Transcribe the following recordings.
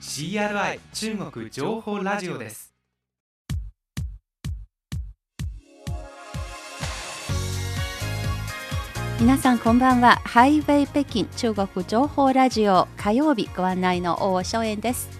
CRI 中国情報ラジオです。皆さんこんばんは。ハイウェイ北京中国情報ラジオ。火曜日ご案内の大正円です。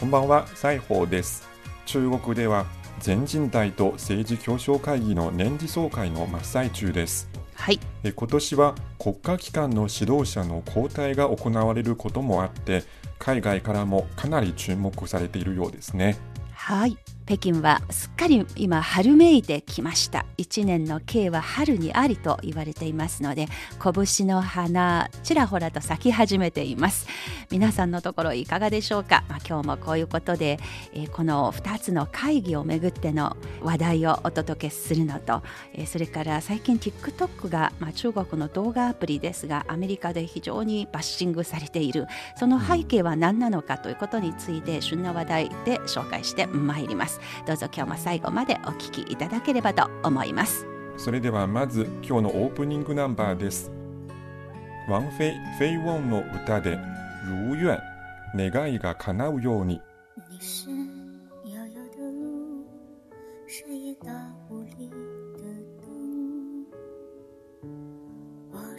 こんばんは。西宝です。中国では全人代と政治協商会議の年次総会の真っ最中です。はい、今年は国家機関の指導者の交代が行われることもあって海外からもかなり注目されているようですね。はい北京はすっかり今春めいてきました。一年の計は春にありと言われていますので拳の花ちらほらと咲き始めています。皆さんのところいかがでしょうか、まあ、今日もこういうことで、えー、この2つの会議をめぐっての話題をお届けするのと、えー、それから最近 TikTok が、まあ、中国の動画アプリですがアメリカで非常にバッシングされている。その背景は何なのかということについて旬な話題で紹介してまいります。ます。どうぞ今日も最後までお聞きいただければと思います。それではまず今日のオープニングナンバーです。ワンフェイ・フェイ・ウォンの歌で如願願いが叶うように。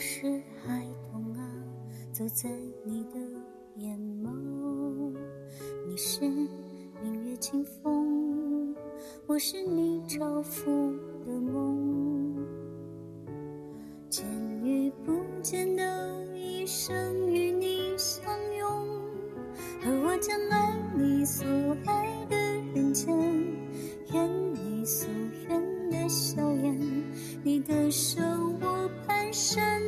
是孩童啊，走在你的眼眸，你是明月清风，我是你照拂的梦。见与不见的一生与你相拥，而我将爱你所爱的人间，愿你所愿的笑颜。你的手我蹒跚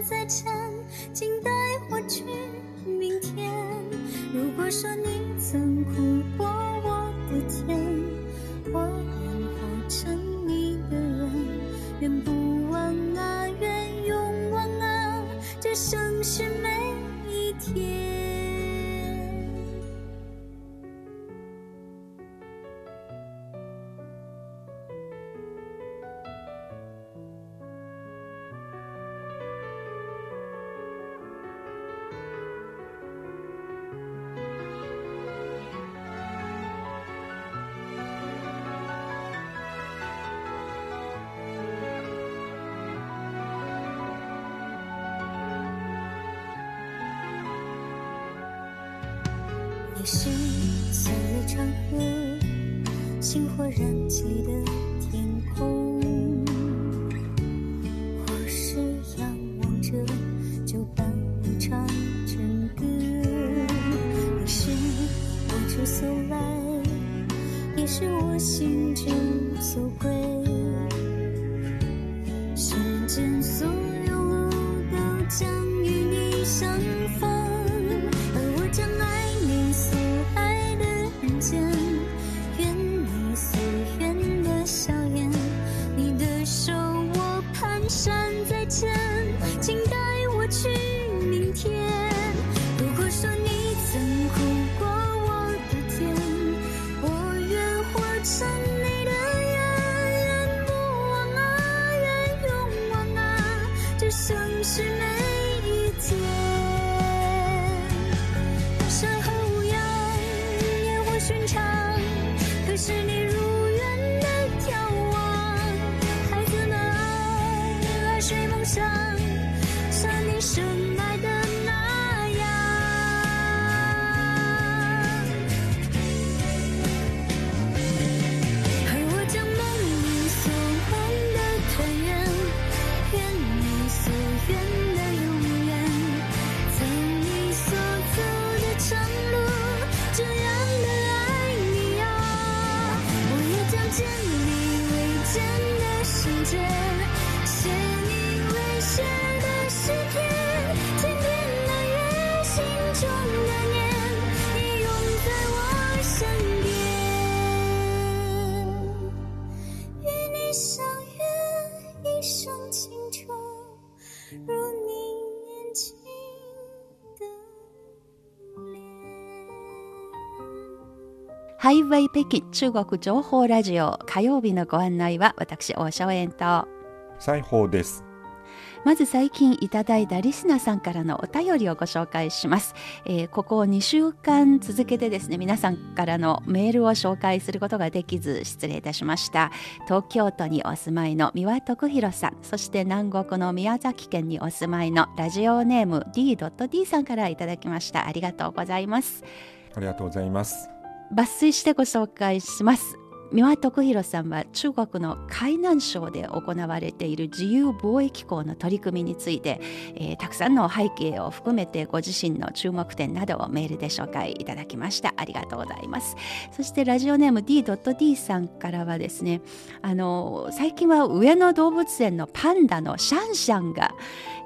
所来，也是我心之所归。ハイウェイ北京中国情報ラジオ。火曜日のご案内は私大正円と。裁縫です。まず最近いただいたリスナーさんからのお便りをご紹介します、えー、ここ2週間続けてですね皆さんからのメールを紹介することができず失礼いたしました。東京都にお住まいの三輪徳弘さん。そして南国の宮崎県にお住まいのラジオネーム D.D さんからいただきました。ありがとうございます。ありがとうございます抜粋してご紹介します。三輪徳弘さんは中国の海南省で行われている自由貿易港の取り組みについて、えー、たくさんの背景を含めてご自身の注目点などをメールで紹介いただきました。ありがとうございます。そしてラジオネーム D.D さんからはですねあの最近は上野動物園のパンダのシャンシャンが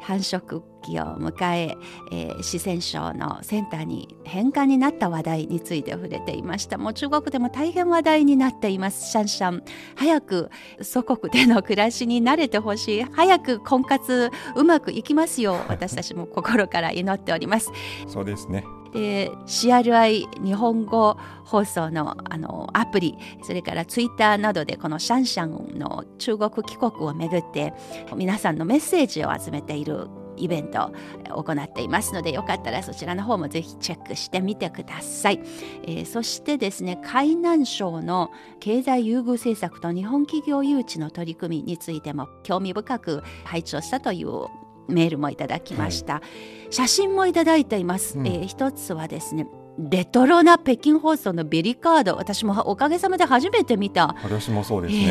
繁殖期を迎ええー、四川省のセンターに返還になった話題について触れていました。もう中国でも大変話題になっています。シャンシャン。早く祖国での暮らしに慣れてほしい。早く婚活うまくいきますよう私たちも心から祈っております。そうですね。で CRI 日本語放送のあのアプリそれからツイッターなどでこのシャンシャンの中国帰国をめぐって皆さんのメッセージを集めているイベントを行っていますのでよかったらそちらの方もぜひチェックしてみてください、えー、そしてですね海南省の経済優遇政策と日本企業誘致の取り組みについても興味深く拝聴したというメールもいただきました、はい、写真もいただいています、うん、えー、一つはですねレトロな北京放送のベリカード。私もおかげさまで初めて見た。私もそうですね、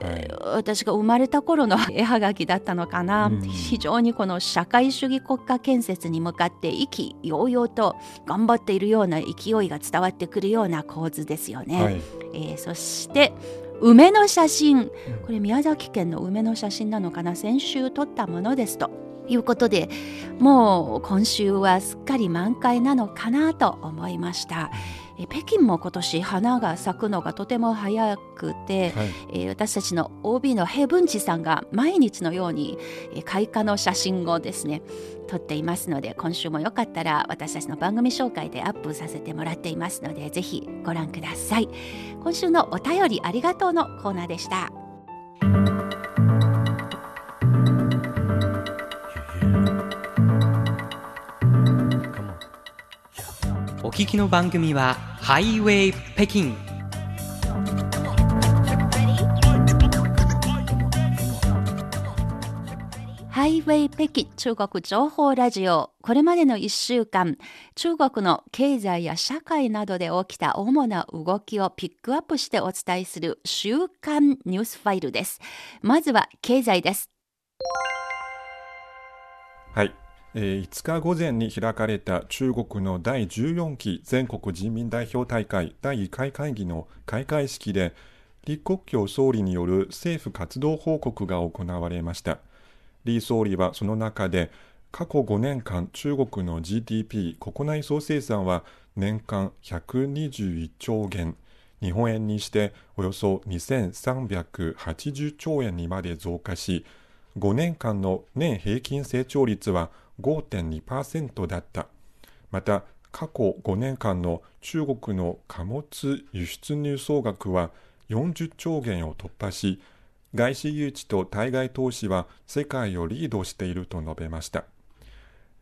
えーはい、私が生まれた頃の 絵はがきだったのかな、うん、非常にこの社会主義国家建設に向かって意気揚々と頑張っているような勢いが伝わってくるような構図ですよね、はい、えー、そして梅の写真。これ宮崎県の梅の写真なのかな。先週撮ったものですということでもう今週はすっかり満開なのかなと思いました。北京も今年花が咲くのがとても早くて、はい、えー、私たちの OB の平文治さんが毎日のように開花の写真をですね撮っていますので今週もよかったら私たちの番組紹介でアップさせてもらっていますのでぜひご覧ください。今週のお便りありがとうのコーナーでした聞きの番組はハイウェイ北京ハイウェイ北京中国情報ラジオ。これまでの1週間中国の経済や社会などで起きた主な動きをピックアップしてお伝えする週刊ニュースファイルです。まずは経済です。はい5日午前に開かれた中国の第14期全国人民代表大会第1回会議の開会式で、李克強総理による政府活動報告が行われました。李総理はその中で、過去5年間中国の GDP 国内総生産は年間121兆元、日本円にしておよそ2380兆円にまで増加し、5年間の年平均成長率は5.2%だった。また、過去5年間の中国の貨物輸出入総額は40兆元を突破し、外資誘致と対外投資は世界をリードしていると述べました。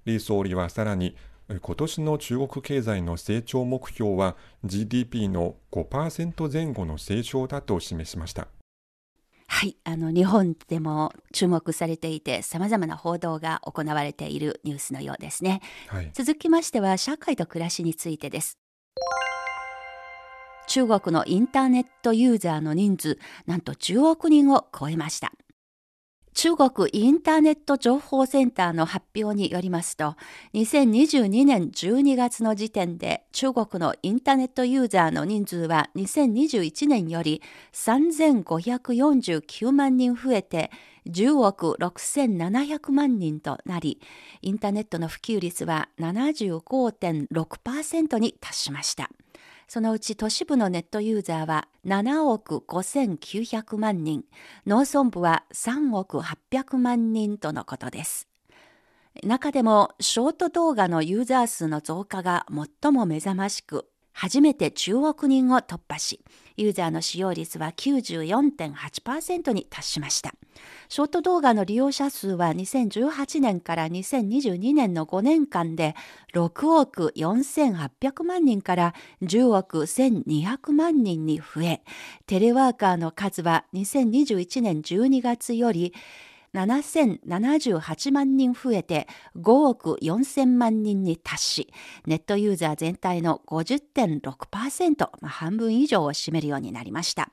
李総理はさらに、今年の中国経済の成長目標は GDP の5%前後の成長だと示しました。はい、あの日本でも注目されていてさまざまな報道が行われているニュースのようですね、はい、続きましては社会と暮らしについてです。中国のインターネットユーザーの人数なんと10億人を超えました中国インターネット情報センターの発表によりますと、2022年12月の時点で中国のインターネットユーザーの人数は2021年より3549万人増えて10億6700万人となり、インターネットの普及率は75.6%に達しました。そのうち都市部のネットユーザーは7億5900万人、農村部は3億800万人とのことです。中でもショート動画のユーザー数の増加が最も目覚ましく、初めて10億人を突破し、ユーザーの使用率は94.8%に達しました。ショート動画の利用者数は2018年から2022年の5年間で6億4800万人から10億1200万人に増え、テレワーカーの数は2021年12月より7078万人増えて5億4000万人に達し、ネットユーザー全体の50.6%、まあ、半分以上を占めるようになりました。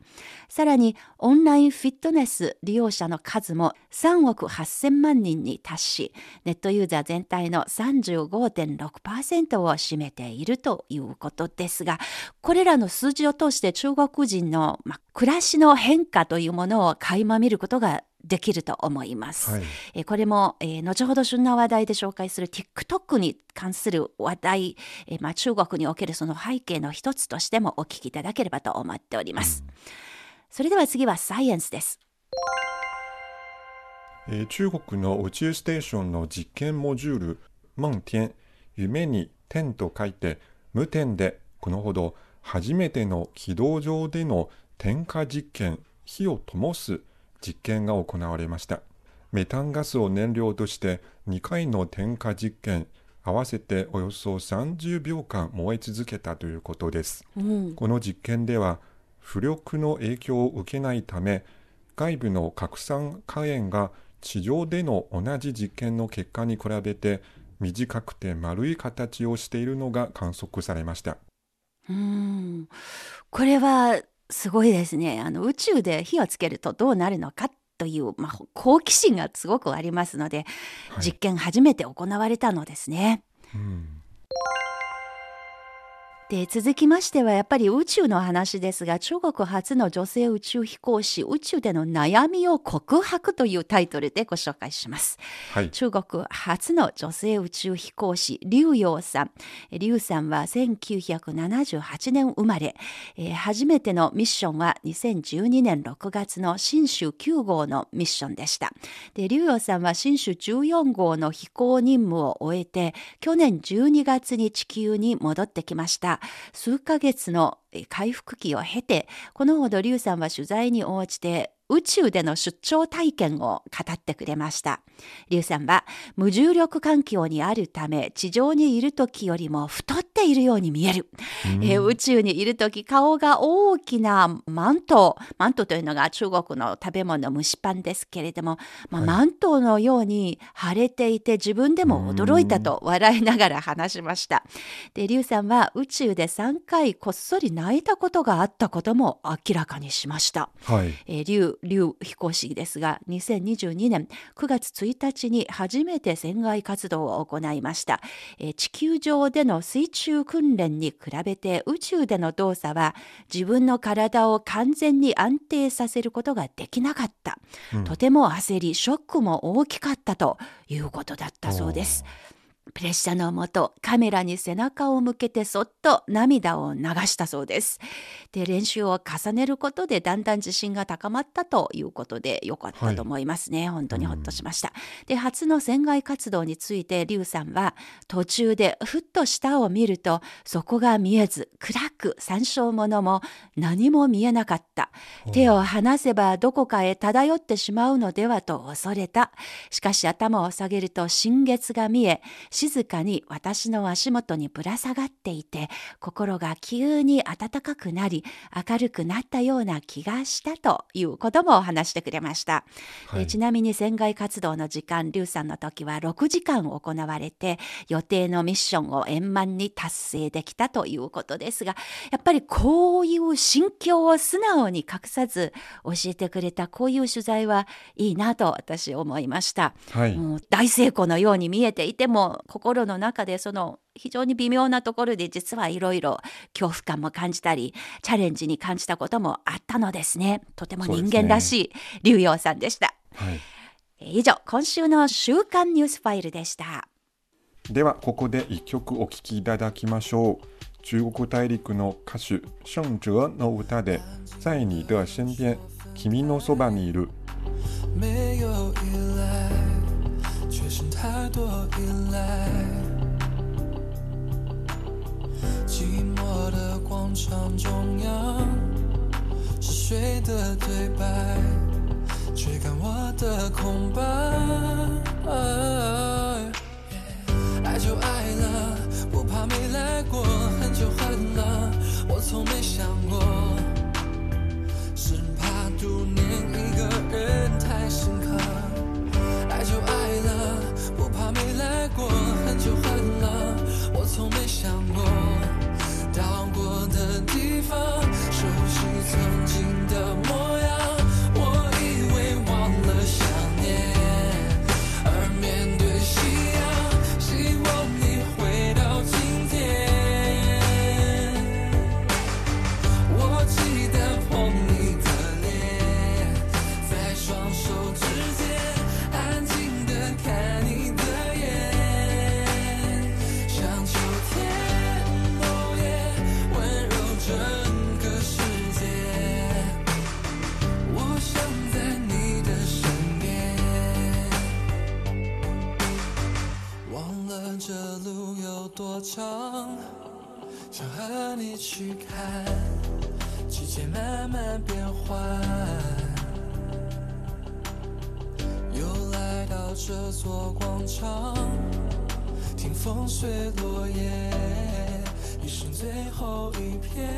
さらに、オンラインフィットネス利用者の数も3億8000万人に達し、ネットユーザー全体の35.6%を占めているということですが、これらの数字を通して中国人の、まあ、暮らしの変化というものを垣間見ることができると思います。はい、えこれも、えー、後ほど旬な話題で紹介する TikTok に関する話題、えー、まあ、中国におけるその背景の一つとしてもお聞きいただければと思っております。うん、それでは次はサイエンスです。えー、中国の宇宙ステーションの実験モジュール、夢天、夢に天と書いて、無天でこのほど初めての軌道上での点火実験、火を灯す実験が行われました。メタンガスを燃料として2回の点火実験、合わせておよそ30秒間燃え続けたということです。うん、この実験では、浮力の影響を受けないため、外部の拡散火炎が地上での同じ実験の結果に比べて短くて丸い形をしているのが観測されました。うんこれはすごいですね。あの宇宙で火をつけるとどうなるのかという、まあ、好奇心がすごくありますので、はい、実験初めて行われたのですね。うんで続きましてはやっぱり宇宙の話ですが中国初の女性宇宙飛行士宇宙での悩みを告白というタイトルでご紹介します、はい、中国初の女性宇宙飛行士劉洋さん。劉さんは1978年生まれ、えー、初めてのミッションは2012年6月の新州9号のミッションでした。で劉洋さんは新州14号の飛行任務を終えて去年12月に地球に戻ってきました数ヶ月の回復期を経て、このほど劉さんは取材に応じて宇宙での出張体験を語ってくれました。劉さんは無重力環境にあるため地上にいる時よりも太っているように見える。え宇宙にいる時顔が大きなマント、マントというのが中国の食べ物蒸しパンですけれども、まあ、はい、マントのように腫れていて自分でも驚いたと笑いながら話しました。で、劉さんは宇宙で3回こっそり泣いたことがあったことも明らかにしました。はい、え劉劉飛行士ですが2022年9月1日に初めて船外活動を行いました、え地球上での水中訓練に比べて宇宙での動作は自分の体を完全に安定させることができなかった、うん、とても焦りショックも大きかったということだったそうです。プレッシャーのもとカメラに背中を向けてそっと涙を流したそうです。で練習を重ねることでだんだん自信が高まったということでよかったと思いますね。はい、本当にほっとしました。で初の船外活動について劉さんは途中でふっと下を見るとそこが見えず暗く山椒物も何も見えなかった。手を離せばどこかへ漂ってしまうのではと恐れた。しかし頭を下げると新月が見え静かに私の足元にぶら下がっていて、心が急に暖かくなり、明るくなったような気がしたということも話してくれました。はい、ちなみに船外活動の時間、リュウさんの時は6時間行われて、予定のミッションを円満に達成できたということですが、やっぱりこういう心境を素直に隠さず教えてくれたこういう取材はいいなと私思いました。はい、もう大成功のように見えていても心の中でその非常に微妙なところで実はいろいろ恐怖感も感じたりチャレンジに感じたこともあったのですね。とても人間らしい龍陽さんでした、はい、以上今週の週刊ニュースファイルでした。ではここで一曲お聴きいただきましょう。中国大陸の歌手盛哲の歌で在你的身边君のそばにいる。没有依赖却是太多依赖，寂寞。的广场中央，是谁的对白，追赶我的空白。爱就爱了，不怕没来过，恨就恨了，我从没想过，是怕独没来过，恨就恨了，我从没想过，到过的地方，有多长，想和你去看。季节慢慢变换，又来到这座广场，听风随落叶，一生最后一片。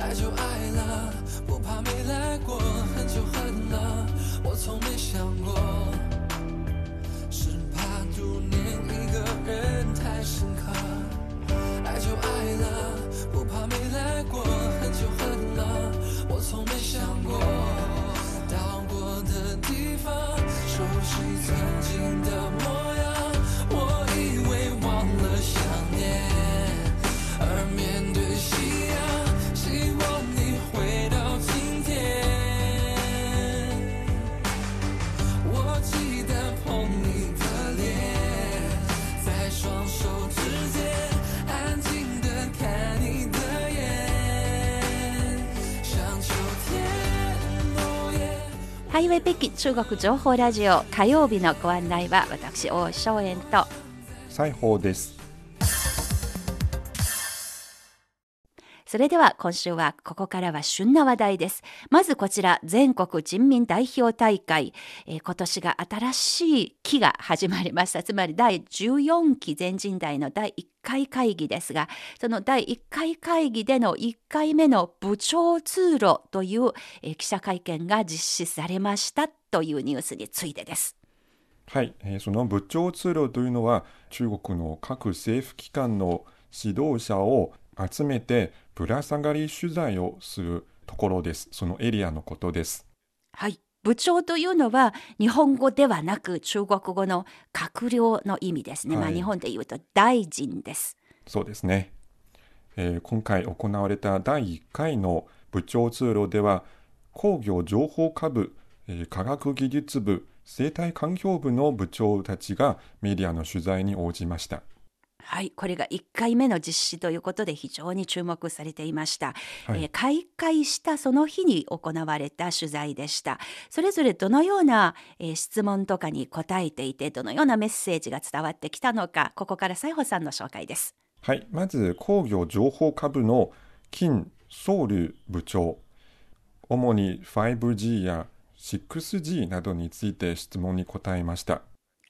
爱就爱了，不怕没来过，恨就恨了，我从没想过，深刻。爱就爱了，不怕没来过，恨就恨了，我从没想过，到过的地方，熟悉曾经的ハイウェイ北京中国情報ラジオ火曜日のご案内は私大正円と裁縫です。それでは今週はここからは旬な話題です。まずこちら全国人民代表大会、えー今年が新しい期が始まりましたつまり第14期全人代の第1回会議ですがその第1回会議での1回目の部長通路という、えー記者会見が実施されましたというニュースについてです。はい、えーその部長通路というのは中国の各政府機関の指導者を集めてぶら下がり取材をするところです。そのエリアのことです。はい。部長というのは日本語ではなく中国語の閣僚の意味ですね。まあはい日本で言うと大臣です。そうですね。えー今回行われた第1回の部長通路では工業情報科部、えー科学技術部、生態環境部の部長たちがメディアの取材に応じました。はい。これが1回目の実施ということで非常に注目されていました。はいえー開会したその日に行われた取材でした。それぞれどのような、えー質問とかに答えていてどのようなメッセージが伝わってきたのかここから西穂さんの紹介です。はい、まず工業情報科部の金ソウル部長、主に 5G や 6G などについて質問に答えました。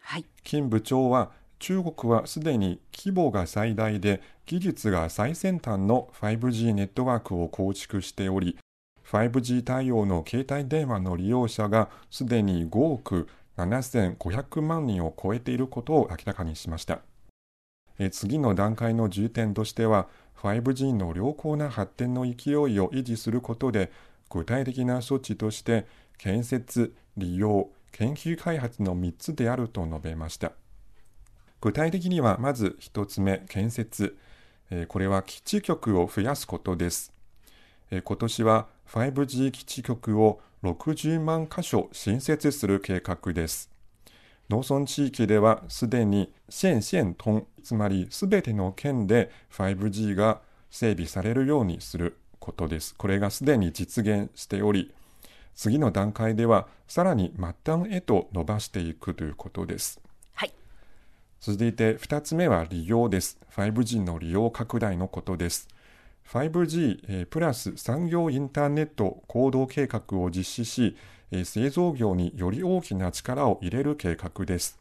はい。金部長は中国はすでに規模が最大で技術が最先端の 5G ネットワークを構築しており 5G 対応の携帯電話の利用者がすでに5億7500万人を超えていることを明らかにしました次の段階の重点としては 5G の良好な発展の勢いを維持することで具体的な措置として建設、利用、研究開発の3つであると述べました。具体的にはまず1つ目、建設。これは基地局を増やすことです。今年は 5G 基地局を60万箇所新設する計画です。農村地域ではすでに县县通、つまりすべての県で 5G が整備されるようにすることです。これがすでに実現しており、次の段階ではさらに末端へと伸ばしていくということです。続いて2つ目は利用です。5G の利用拡大のことです。5G えープラス産業インターネット行動計画を実施し、製造業により大きな力を入れる計画です。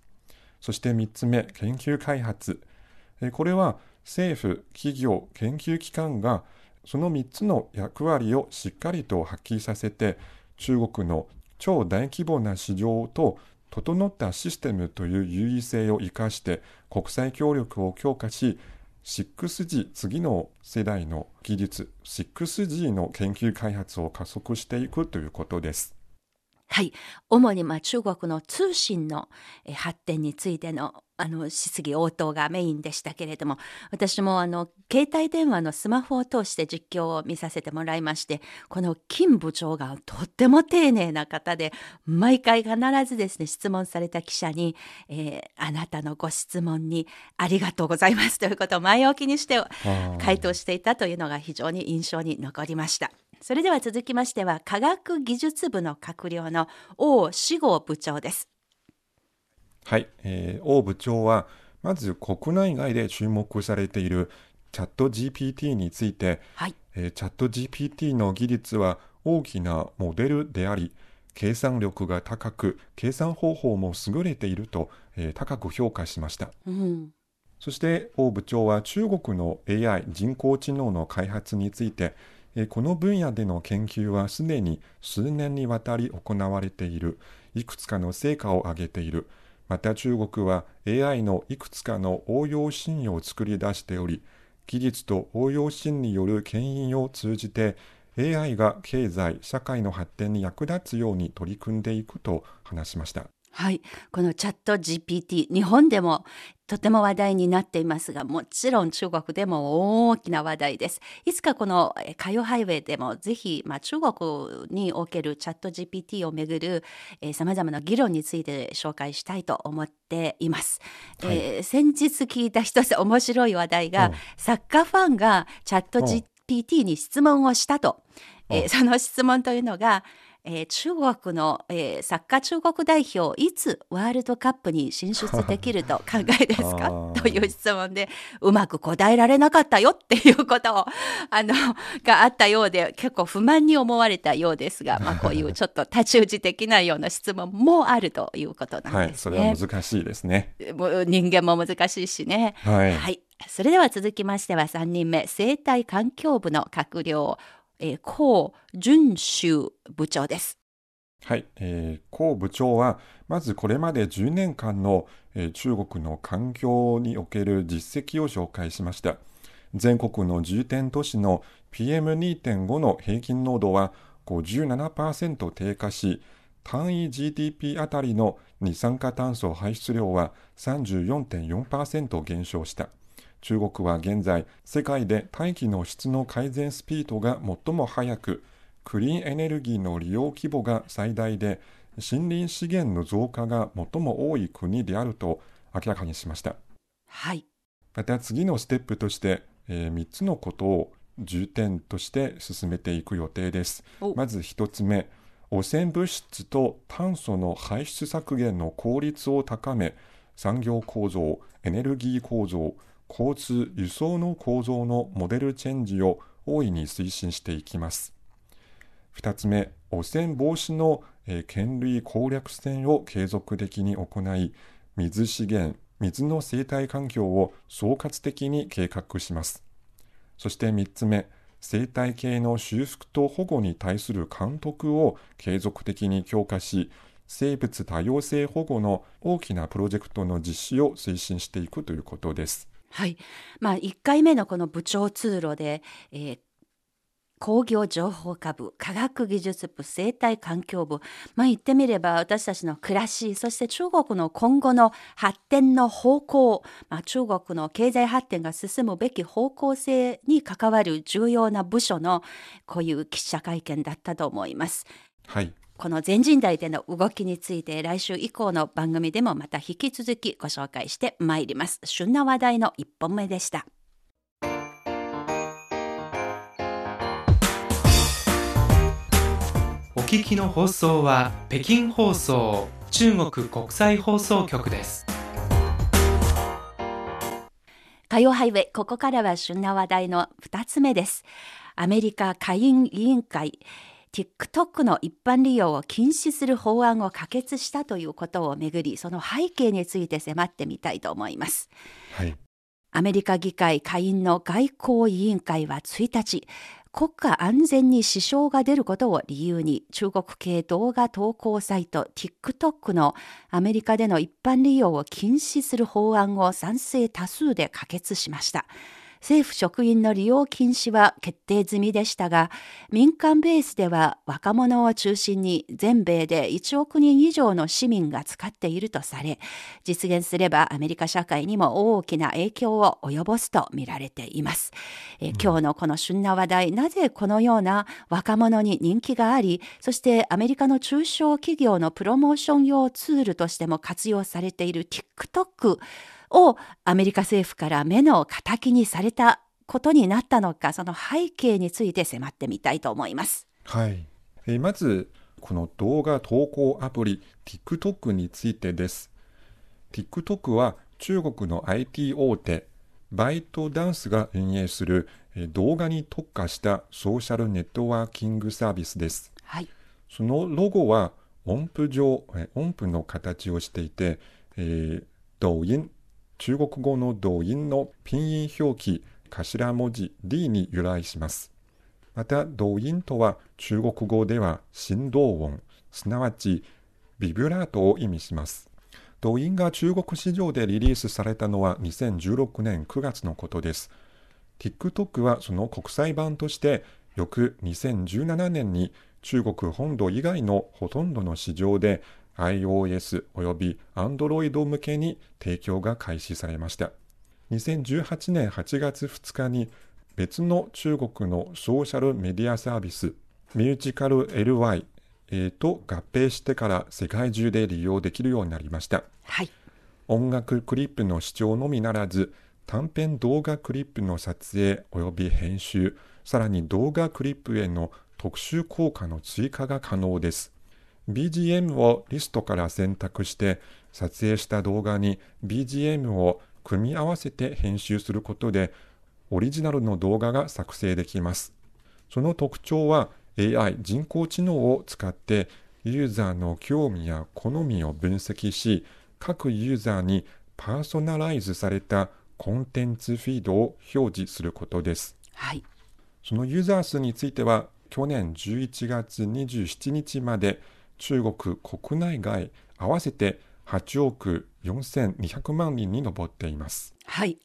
そして3つ目、研究開発。これは政府、企業、研究機関がその3つの役割をしっかりと発揮させて、中国の超大規模な市場と整ったシステムという優位性を生かして国際協力を強化し 6G 次の世代の技術 6G の研究開発を加速していくということです。はい。主にまあ中国の通信の発展についてのあの質疑応答がメインでしたけれども、私もあの携帯電話のスマホを通して実況を見させてもらいまして、この金部長がとっても丁寧な方で、毎回必ずですね、質問された記者に、えーあなたのご質問にありがとうございますということを前置きにして回答していたというのが非常に印象に残りました。それでは続きましては科学技術部の閣僚の王志豪部長です。はい、えー王部長はまず国内外で注目されているチャット GPT について、はい。えーチャット GPT の技術は大きなモデルであり計算力が高く計算方法も優れていると、えー高く評価しましたうん。そして王部長は中国の AI 人工知能の開発についてえーこの分野での研究はすでに数年にわたり行われているいくつかの成果を上げているまた中国は AI のいくつかの応用信用を作り出しており技術と応用シーンによる牽引を通じて AI が経済社会の発展に役立つように取り組んでいくと話しました。はい。このチャット GPT、日本でもとても話題になっていますが、もちろん中国でも大きな話題です。いつかこのえー火曜ハイウェイでもぜひ、まあ、中国におけるチャット GPT をめぐるさまざまな議論について紹介したいと思っています。はいえー先日聞いた一つ面白い話題が、うんサッカーファンがチャットうん GPT に質問をしたと。えーうんその質問というのが、えー中国の、えーサッカー中国代表いつワールドカップに進出できると考えですか？という質問でうまく答えられなかったよっていうことをあの があったようで結構不満に思われたようですが、まあ、こういうちょっと太刀打ち的なような質問もあるということなんはいそれですね。は難しいですね人間も難しいしね。はい、はい。それでは続きましては3人目、生態環境部の閣僚、えー、高淳修部長です。はい、えー、高部長はまずこれまで10年間の、えー中国の環境における実績を紹介しました。全国の重点都市の PM2.5 の平均濃度は57%低下し単位 GDP あたりの二酸化炭素排出量は34.4%減少した。中国は現在世界で大気の質の改善スピードが最も速くクリーンエネルギーの利用規模が最大で森林資源の増加が最も多い国であると明らかにしました。はい。また次のステップとして、え3つのことを重点として進めていく予定です。お。まず1つ目汚染物質と炭素の排出削減の効率を高め産業構造エネルギー構造交通輸送の構造のモデルチェンジを大いに推進していきます2つ目汚染防止の、え権類攻略戦を継続的に行い水資源水の生態環境を総括的に計画しますそして3つ目生態系の修復と保護に対する監督を継続的に強化し生物多様性保護の大きなプロジェクトの実施を推進していくということです。はい。まあ、1回目のこの部長通路で、えー工業情報科部、科学技術部、生態環境部、まあ言ってみれば私たちの暮らし、そして中国の今後の発展の方向、まあ中国の経済発展が進むべき方向性に関わる重要な部署のこういう記者会見だったと思います。はい、この全人代での動きについて来週以降の番組でもまた引き続きご紹介してまいります。旬な話題の一本目でした。お聞きの放送は北京放送中国国際放送局です火曜ハイウェイ、ここからは旬な話題の2つ目です。アメリカ下院委員会、TikTok の一般利用を禁止する法案を可決したということをめぐり、その背景について迫ってみたいと思います。はい。アメリカ議会下院の外交委員会は1日、国家安全に支障が出ることを理由に中国系動画投稿サイト TikTok のアメリカでの一般利用を禁止する法案を賛成多数で可決しました。政府職員の利用禁止は決定済みでしたが、民間ベースでは若者を中心に全米で1億人以上の市民が使っているとされ、実現すればアメリカ社会にも大きな影響を及ぼすと見られています。えー今日のこの旬な話題、なぜこのような若者に人気があり、そしてアメリカの中小企業のプロモーション用ツールとしても活用されている TikTok をアメリカ政府から目の敵にされたことになったのか、その背景について迫ってみたいと思います。はい。えーまず、この動画投稿アプリ TikTok についてです。TikTok は中国の IT 大手バイトダンスが運営するえー動画に特化したソーシャルネットワーキングサービスです。はい。そのロゴは音符状、え音符の形をしていて、えー、抖音、中国語の抖音のピンイン表記頭文字 D に由来します。また、抖音とは中国語では振動音、すなわちビブラートを意味します。抖音が中国市場でリリースされたのは2016年9月のことです。TikTok はその国際版として翌2017年に中国本土以外のほとんどの市場で iOS および Android 向けに提供が開始されました。2018年8月2日に別の中国のソーシャルメディアサービスミュージカル LY えーと合併してから世界中で利用できるようになりました。はい。音楽クリップの視聴のみならず短編動画クリップの撮影および編集さらに動画クリップへの特殊効果の追加が可能です BGM をリストから選択して撮影した動画に BGM を組み合わせて編集することでオリジナルの動画が作成できますその特徴は AI 人工知能を使ってユーザーの興味や好みを分析し各ユーザーにパーソナライズされたコンテンツフィードを表示することです。はい。そのユーザー数については去年11月27日まで中国国内外合わせて8億4200万人に上っています。はい。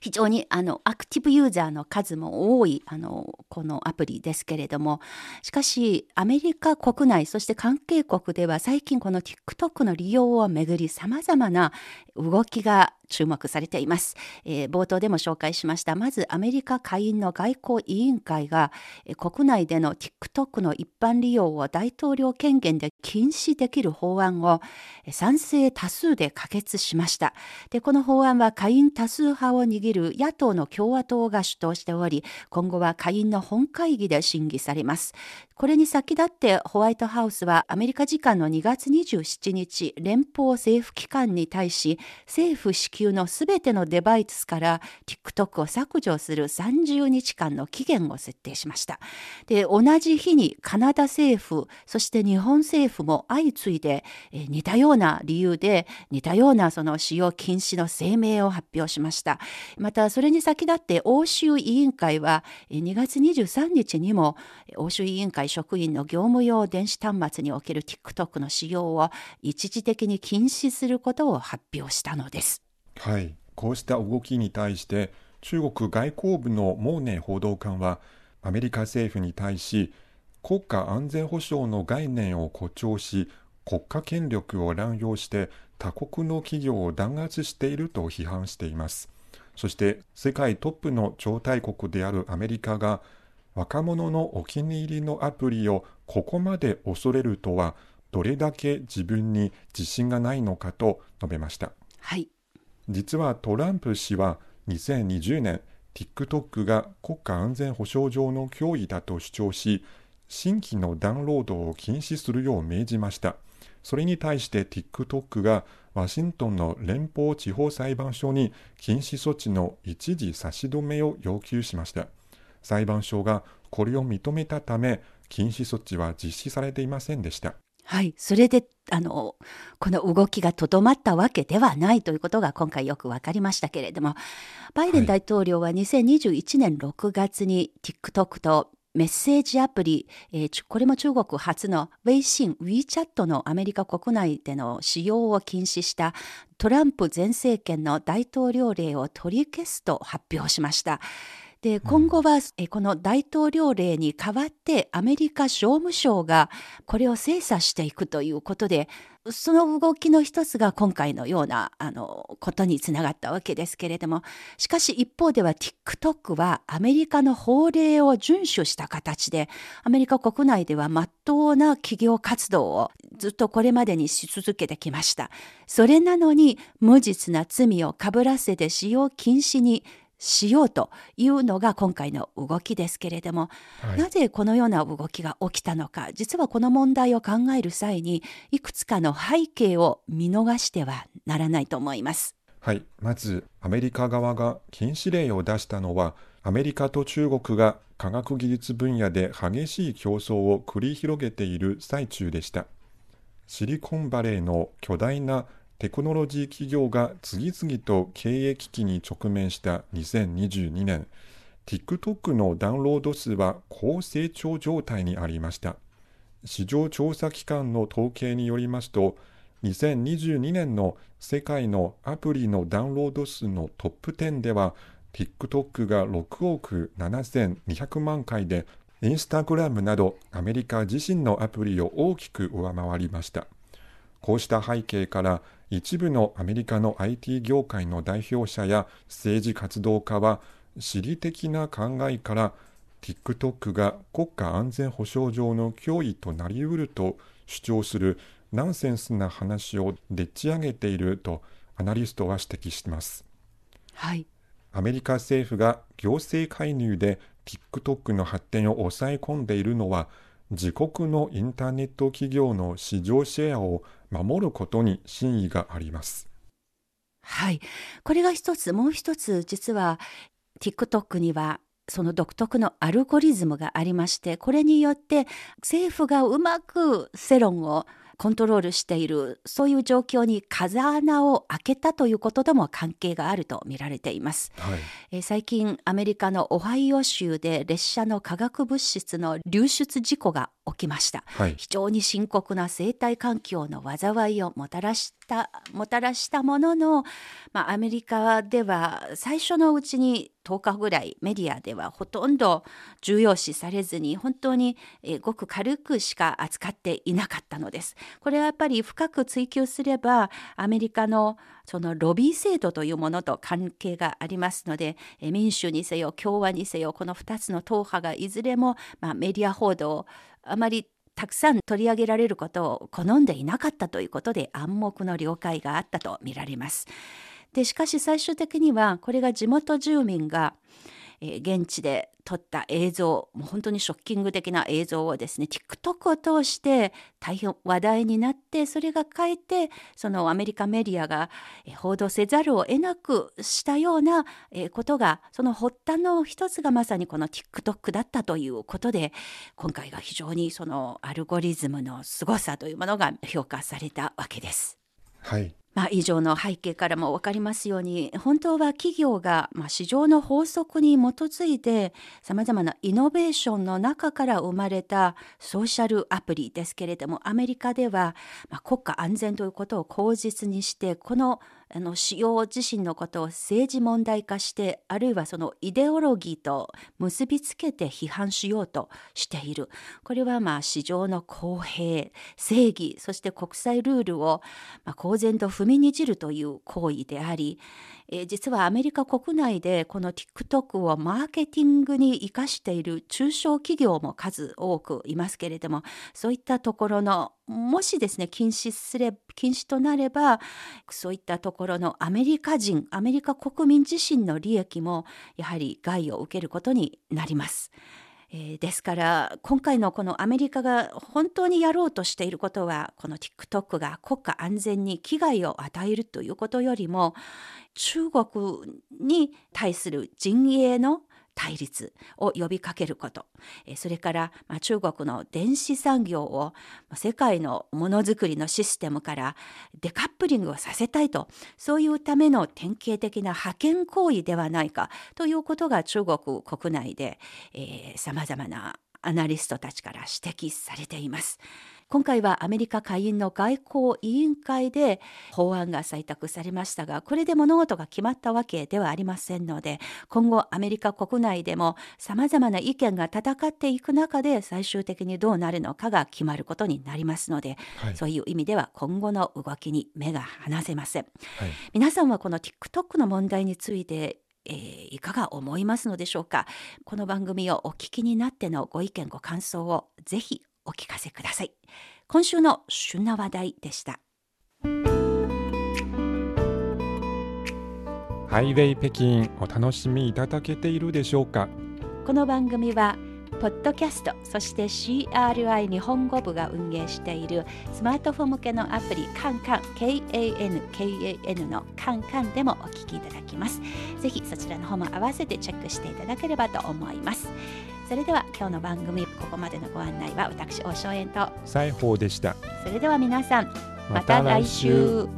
非常にあのアクティブユーザーの数も多いあのこのアプリですけれども、しかしアメリカ国内そして関係国では最近この TikTok の利用をめぐり様々な動きが注目されています、えー冒頭でも紹介しましたまずアメリカ下院の外交委員会が、え国内での TikTok の一般利用を大統領権限で禁止できる法案をえ賛成多数で可決しました。でこの法案は下院多数派を握る野党の共和党が主導しており今後は下院の本会議で審議されます。これに先立ってホワイトハウスはアメリカ時間の2月27日連邦政府機関に対し政府支給のすべてのデバイスから TikTok を削除する30日間の期限を設定しました。で同じ日にカナダ政府そして日本政府も相次いで似たような理由で似たようなようなその使用禁止の声明を発表しましたまたそれに先立って欧州委員会はえ2月23日にも欧州委員会職員の業務用電子端末における TikTok の使用を一時的に禁止することを発表したのです。はい、こうした動きに対して中国外交部のモーネ報道官はアメリカ政府に対し国家安全保障の概念を誇張し国家権力を乱用して他国の企業を弾圧していると批判しています。そして世界トップの超大国であるアメリカが若者のお気に入りのアプリをここまで恐れるとはどれだけ自分に自信がないのかと述べました。はい、実はトランプ氏は2020年 TikTok が国家安全保障上の脅威だと主張し新規のダウンロードを禁止するよう命じました。それに対して TikTok がワシントンの連邦地方裁判所に禁止措置の一時差し止めを要求しました。裁判所がこれを認めたため禁止措置は実施されていませんでした。はい、それであのこの動きがとどまったわけではないということが今回よく分かりましたけれどもバイデン大統領は2021年6月に TikTok とメッセージアプリ、えーこれも中国発のウェイシン、ウィーチャットのアメリカ国内での使用を禁止したトランプ前政権の大統領令を取り消すと発表しました。で今後は、えこの大統領令に代わってアメリカ商務省がこれを精査していくということでその動きの一つが今回のようなあのことにつながったわけですけれどもしかし一方では TikTok はアメリカの法令を遵守した形でアメリカ国内では真っ当な企業活動をずっとこれまでにし続けてきました。それなのに無実な罪をかぶらせて使用禁止にしようというのが今回の動きですけれども、はい。なぜこのような動きが起きたのか。実はこの問題を考える際にいくつかの背景を見逃してはならないと思います。はい、まずアメリカ側が禁止令を出したのはアメリカと中国が科学技術分野で激しい競争を繰り広げている最中でした。シリコンバレーの巨大なテクノロジー企業が次々と経営危機に直面した2022年。TikTok のダウンロード数は高成長状態にありました。市場調査機関の統計によりますと2022年の世界のアプリのダウンロード数のトップ10では TikTok が6億7200万回で Instagram などアメリカ自身のアプリを大きく上回りました。こうした背景から一部のアメリカの IT 業界の代表者や政治活動家は私利的な考えから TikTok が国家安全保障上の脅威となりうると主張するナンセンスな話をでっち上げているとアナリストは指摘しています。はい、アメリカ政府が行政介入で TikTok の発展を抑え込んでいるのは自国のインターネット企業の市場シェアを守ることに真意があります。はい、これが一つもう一つ実は TikTok にはその独特のアルゴリズムがありましてこれによって政府がうまく世論をコントロールしているそういう状況に風穴を開けたということとも関係があると見られています。はい、えー最近アメリカのオハイオ州で列車の化学物質の流出事故が起きました。はい、非常に深刻な生態環境の災いをもたらしたもたらしたものの、まあ、アメリカでは最初のうちに10日ぐらいメディアではほとんど重要視されずに本当に、えーごく軽くしか扱っていなかったのです。これはやっぱり深く追求すればアメリカのそのロビー制度というものと関係がありますのでえー民主にせよ共和にせよこの2つの党派がいずれも、まあ、メディア報道をあまりたくさん取り上げられることを好んでいなかったということで暗黙の了解があったとみられます。でしかし最終的にはこれが地元住民が、えー現地で撮った映像もう本当にショッキング的な映像をですね TikTok を通して大変話題になってそれがかえてそのアメリカメディアが報道せざるを得なくしたようなえーことがその発端の一つがまさにこの TikTok だったということで今回が非常にそのアルゴリズムの凄さというものが評価されたわけです。はい、まあ、以上の背景からも分かりますように本当は企業が、まあ、市場の法則に基づいてさまざまなイノベーションの中から生まれたソーシャルアプリですけれどもアメリカでは、まあ、国家安全ということを口実にしてこのあの主要自身のことを政治問題化してあるいはそのイデオロギーと結びつけて批判しようとしている。これはまあ市場の公平正義そして国際ルールをまあ、公然と踏みにじるという行為であり、えー実はアメリカ国内でこの TikTok をマーケティングに生かしている中小企業も数多くいますけれどもそういったところのもしですね禁止すれ禁止となればそういったところのアメリカ人アメリカ国民自身の利益もやはり害を受けることになります。えーですから今回のこのアメリカが本当にやろうとしていることはこの TikTok が国家安全に危害を与えるということよりも中国に対する陣営の対立を呼びかけること。えそれから、ま、中国の電子産業を世界のものづくりのシステムからデカップリングをさせたいと。そういうための典型的な覇権行為ではないか。ということが中国国内でさまざまなアナリストたちから指摘されています。今回はアメリカ下院の外交委員会で法案が採択されましたがこれで物事が決まったわけではありませんので今後アメリカ国内でもさまざまな意見が戦っていく中で最終的にどうなるのかが決まることになりますので、はい。そういう意味では今後の動きに目が離せません。はい。皆さんはこの TikTok の問題についてえーいかが思いますのでしょうか？この番組をお聞きになってのご意見ご感想をぜひお聞かせください。今週の旬な話題でした。ハイウェイ北京お楽しみいただけているでしょうか？この番組はポッドキャストそして CRI 日本語部が運営しているスマートフォン向けのアプリカンカン KANKAN のカンカンでもお聞きいただきます。ぜひそちらの方も合わせてチェックしていただければと思います。それでは今日の番組ここまでのご案内は私大正円と。西宝でした。それでは皆さんまた来週